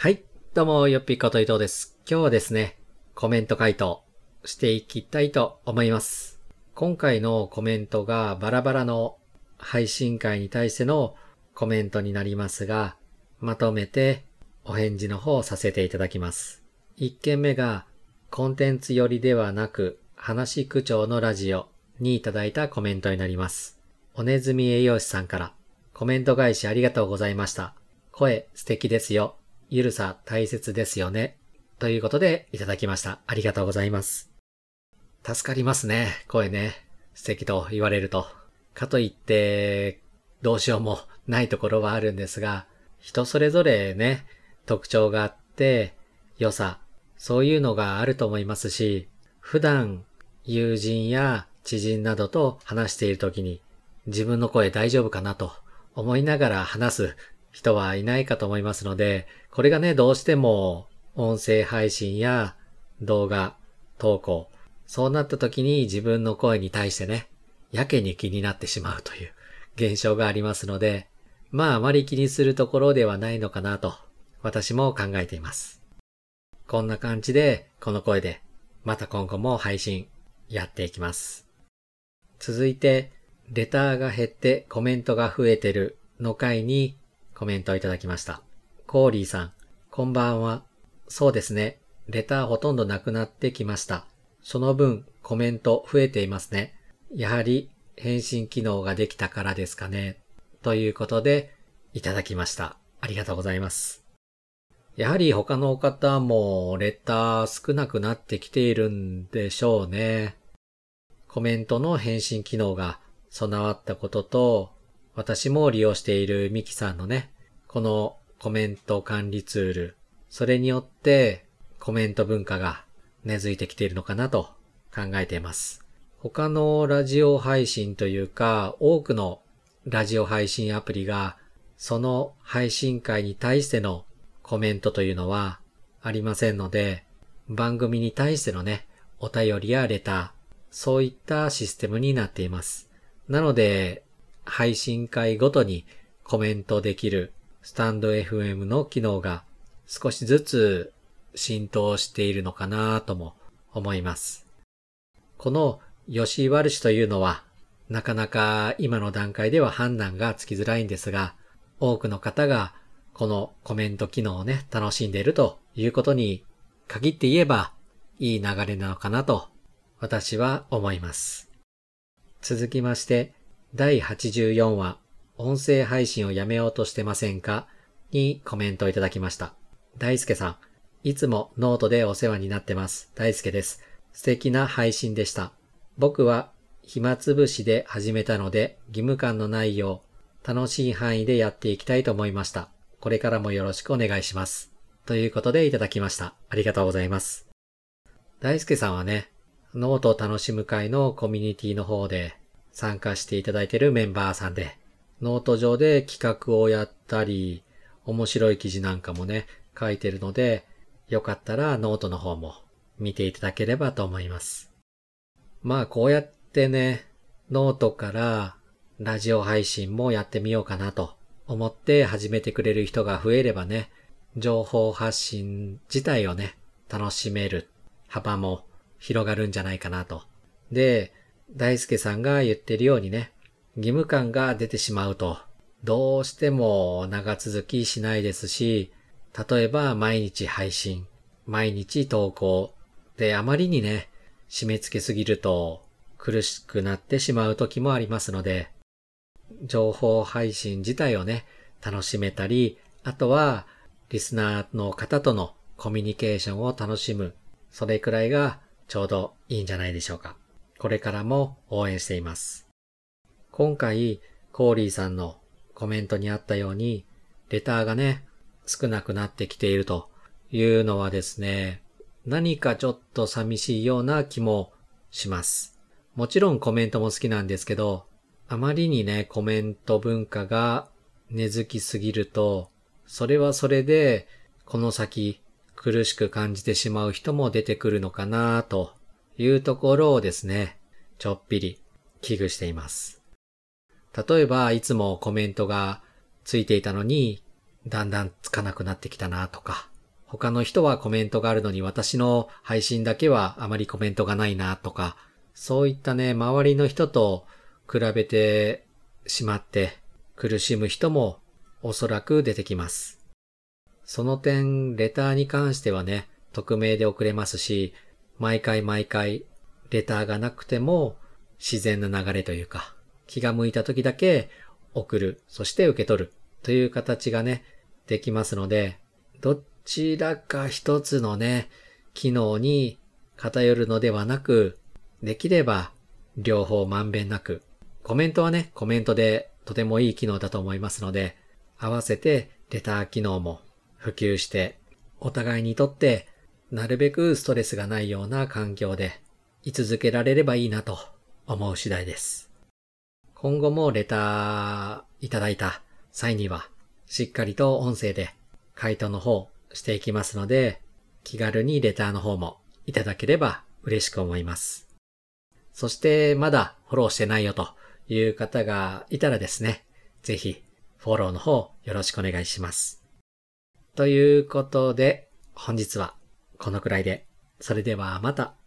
はい。どうも、よっぴーこと伊藤です。今日はですね、コメント回答していきたいと思います。今回のコメントがバラバラの配信会に対してのコメントになりますが、まとめてお返事の方させていただきます。1件目が、コンテンツ寄りではなく、話口調のラジオにいただいたコメントになります。おねずみ栄養士さんから、コメント返しありがとうございました。声素敵ですよ。ゆるさ大切ですよね。ということでいただきました。ありがとうございます。助かりますね。声ね。素敵と言われると。かといって、どうしようもないところはあるんですが、人それぞれね、特徴があって、良さ、そういうのがあると思いますし、普段友人や知人などと話しているときに自分の声大丈夫かなと思いながら話す人はいないかと思いますので、これがね、どうしても音声配信や動画、投稿、そうなった時に自分の声に対してね、やけに気になってしまうという現象がありますので、まああまり気にするところではないのかなと、私も考えています。こんな感じで、この声で、また今後も配信やっていきます。続いて、レターが減ってコメントが増えてるの回にコメントをいただきました。コーリーさん、こんばんは。そうですね。レターほとんどなくなってきました。その分、コメント増えていますね。やはり、返信機能ができたからですかね。ということで、いただきました。ありがとうございます。やはり他の方もレター少なくなってきているんでしょうね。コメントの返信機能が備わったことと、私も利用しているミキさんのね、このコメント管理ツール、それによってコメント文化が根付いてきているのかなと考えています。他のラジオ配信というか、多くのラジオ配信アプリが、その配信会に対してのコメントというのはありませんので、番組に対してのね、お便りやレター、そういったシステムになっています。なので、配信会ごとにコメントできるスタンド FM の機能が少しずつ浸透しているのかなとも思います。この吉ワルシというのはなかなか今の段階では判断がつきづらいんですが、多くの方がこのコメント機能をね、楽しんでいるということに限って言えばいい流れなのかなと私は思います。続きまして、第84話、音声配信をやめようとしてませんか？にコメントいただきました。大輔さん、いつもノートでお世話になってます。大輔です。素敵な配信でした。僕は暇つぶしで始めたので義務感のないよう楽しい範囲でやっていきたいと思いました。これからもよろしくお願いします。ということでいただきました。ありがとうございます。大輔さんはね、ノートを楽しむ会のコミュニティの方で参加していただいているメンバーさんで、ノート上で企画をやったり、面白い記事なんかもね、書いてるので、よかったらノートの方も見ていただければと思います。まあこうやってね、ノートからラジオ配信もやってみようかなと思って始めてくれる人が増えればね、情報発信自体をね、楽しめる幅も広がるんじゃないかなと。で、大輔さんが言ってるようにね、義務感が出てしまうと、どうしても長続きしないですし、例えば毎日配信、毎日投稿であまりにね、締め付けすぎると苦しくなってしまう時もありますので、情報配信自体をね、楽しめたり、あとはリスナーの方とのコミュニケーションを楽しむ、それくらいがちょうどいいんじゃないでしょうか。これからも応援しています。今回、コーリーさんのコメントにあったように、レターがね、少なくなってきているというのはですね、何かちょっと寂しいような気もします。もちろんコメントも好きなんですけど、あまりにね、コメント文化が根付きすぎると、それはそれで、この先苦しく感じてしまう人も出てくるのかなというところをですね、ちょっぴり危惧しています。例えば、いつもコメントがついていたのに、だんだんつかなくなってきたなとか、他の人はコメントがあるのに私の配信だけはあまりコメントがないなとか、そういったね、周りの人と比べてしまって苦しむ人もおそらく出てきます。その点、レターに関してはね、匿名で送れますし、毎回毎回レターがなくても自然な流れというか、気が向いた時だけ送る、そして受け取る。という形がね、できますので、どちらか一つのね、機能に偏るのではなく、できれば両方まんべんなく、コメントはね、コメントでとてもいい機能だと思いますので、合わせてレター機能も普及して、お互いにとってなるべくストレスがないような環境で居続けられればいいなと思う次第です。今後もレターいただいた際には、しっかりと音声で回答の方していきますので、気軽にレターの方もいただければ嬉しく思います。そしてまだフォローしてないよという方がいたらですね、ぜひフォローの方よろしくお願いします。ということで、本日はこのくらいで、それではまた。